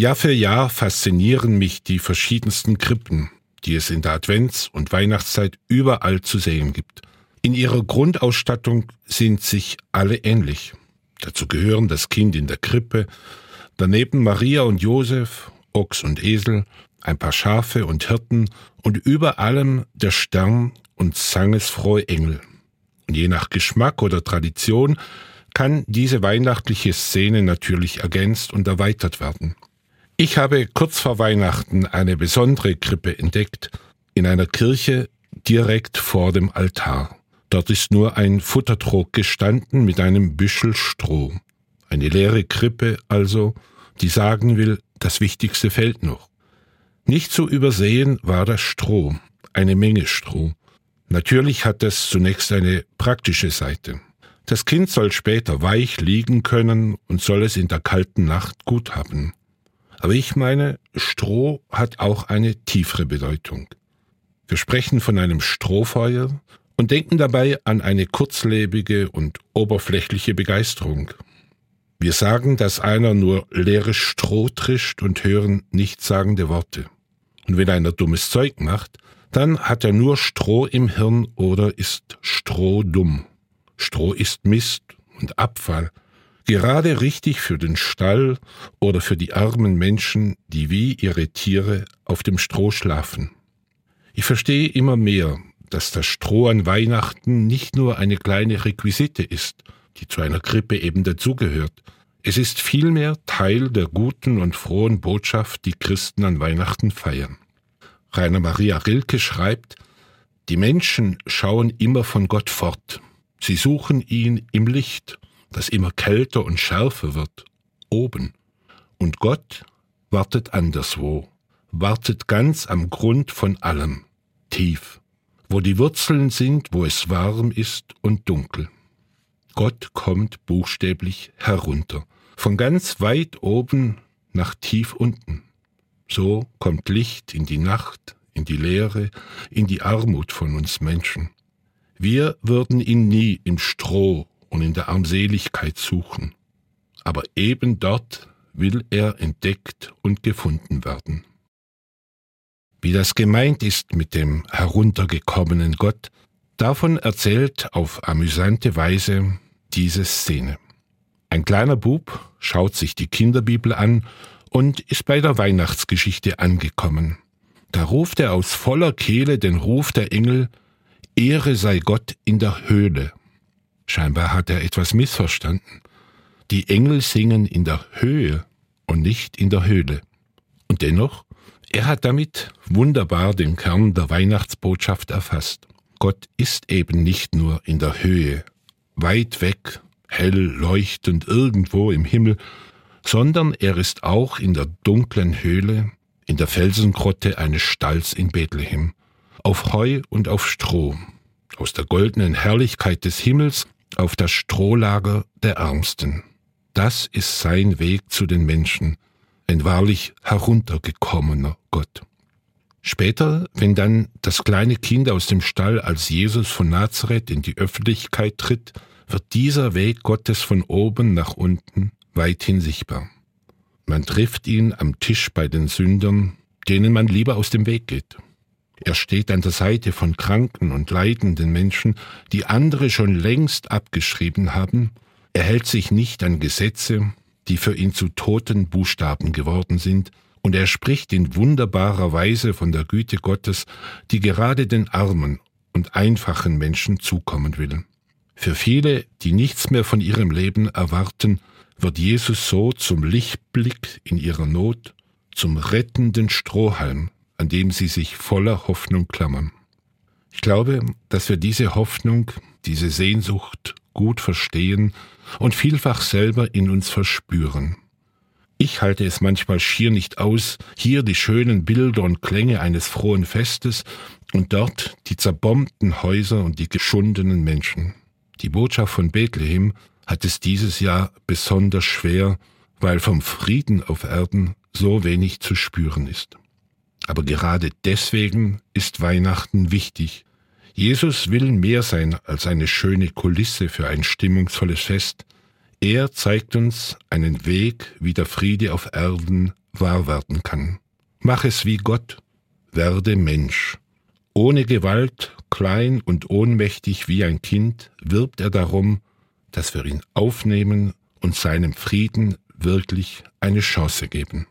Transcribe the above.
Jahr für Jahr faszinieren mich die verschiedensten Krippen, die es in der Advents- und Weihnachtszeit überall zu sehen gibt. In ihrer Grundausstattung sind sich alle ähnlich. Dazu gehören das Kind in der Krippe, daneben Maria und Josef, Ochs und Esel, ein paar Schafe und Hirten und über allem der Stern und sangesfrohe Engel. Und je nach Geschmack oder Tradition kann diese weihnachtliche Szene natürlich ergänzt und erweitert werden. Ich habe kurz vor Weihnachten eine besondere Krippe entdeckt, in einer Kirche direkt vor dem Altar. Dort ist nur ein Futtertrog gestanden mit einem Büschel Stroh. Eine leere Krippe also, die sagen will, das Wichtigste fällt noch. Nicht zu übersehen war das Stroh, eine Menge Stroh. Natürlich hat es zunächst eine praktische Seite. Das Kind soll später weich liegen können und soll es in der kalten Nacht gut haben. Aber ich meine, Stroh hat auch eine tiefere Bedeutung. Wir sprechen von einem Strohfeuer und denken dabei an eine kurzlebige und oberflächliche Begeisterung. Wir sagen, dass einer nur leeres Stroh trischt und hören nichtssagende Worte. Und wenn einer dummes Zeug macht, dann hat er nur Stroh im Hirn oder ist strohdumm. Stroh ist Mist und Abfall, gerade richtig für den Stall oder für die armen Menschen, die wie ihre Tiere auf dem Stroh schlafen. Ich verstehe immer mehr, dass das Stroh an Weihnachten nicht nur eine kleine Requisite ist, die zu einer Krippe eben dazugehört. Es ist vielmehr Teil der guten und frohen Botschaft, die Christen an Weihnachten feiern. Rainer Maria Rilke schreibt, die Menschen schauen immer von Gott fort. Sie suchen ihn im Licht, das immer kälter und schärfer wird, oben. Und Gott wartet anderswo, wartet ganz am Grund von allem, tief, wo die Wurzeln sind, wo es warm ist und dunkel. Gott kommt buchstäblich herunter, von ganz weit oben nach tief unten. So kommt Licht in die Nacht, in die Leere, in die Armut von uns Menschen. Wir würden ihn nie im Stroh und in der Armseligkeit suchen, aber eben dort will er entdeckt und gefunden werden. Wie das gemeint ist mit dem heruntergekommenen Gott, davon erzählt auf amüsante Weise diese Szene. Ein kleiner Bub schaut sich die Kinderbibel an und ist bei der Weihnachtsgeschichte angekommen. Da ruft er aus voller Kehle den Ruf der Engel, Ehre sei Gott in der Höhle. Scheinbar hat er etwas missverstanden. Die Engel singen in der Höhe und nicht in der Höhle. Und dennoch, er hat damit wunderbar den Kern der Weihnachtsbotschaft erfasst. Gott ist eben nicht nur in der Höhe, weit weg, hell leuchtend irgendwo im Himmel, sondern er ist auch in der dunklen Höhle, in der Felsengrotte eines Stalls in Bethlehem, auf Heu und auf Stroh, aus der goldenen Herrlichkeit des Himmels auf das Strohlager der Ärmsten. Das ist sein Weg zu den Menschen, ein wahrlich heruntergekommener Gott. Später, wenn dann das kleine Kind aus dem Stall als Jesus von Nazareth in die Öffentlichkeit tritt, wird dieser Weg Gottes von oben nach unten weithin sichtbar. Man trifft ihn am Tisch bei den Sündern, denen man lieber aus dem Weg geht. Er steht an der Seite von kranken und leidenden Menschen, die andere schon längst abgeschrieben haben. Er hält sich nicht an Gesetze, die für ihn zu toten Buchstaben geworden sind, und er spricht in wunderbarer Weise von der Güte Gottes, die gerade den armen und einfachen Menschen zukommen will. Für viele, die nichts mehr von ihrem Leben erwarten, wird Jesus so zum Lichtblick in ihrer Not, zum rettenden Strohhalm, an dem sie sich voller Hoffnung klammern. Ich glaube, dass wir diese Hoffnung, diese Sehnsucht gut verstehen und vielfach selber in uns verspüren. Ich halte es manchmal schier nicht aus, hier die schönen Bilder und Klänge eines frohen Festes und dort die zerbombten Häuser und die geschundenen Menschen. Die Botschaft von Bethlehem hat es dieses Jahr besonders schwer, weil vom Frieden auf Erden so wenig zu spüren ist. Aber gerade deswegen ist Weihnachten wichtig. Jesus will mehr sein als eine schöne Kulisse für ein stimmungsvolles Fest. Er zeigt uns einen Weg, wie der Friede auf Erden wahr werden kann. Mach es wie Gott, werde Mensch. Ohne Gewalt, klein und ohnmächtig wie ein Kind, wirbt er darum, dass wir ihn aufnehmen und seinem Frieden wirklich eine Chance geben.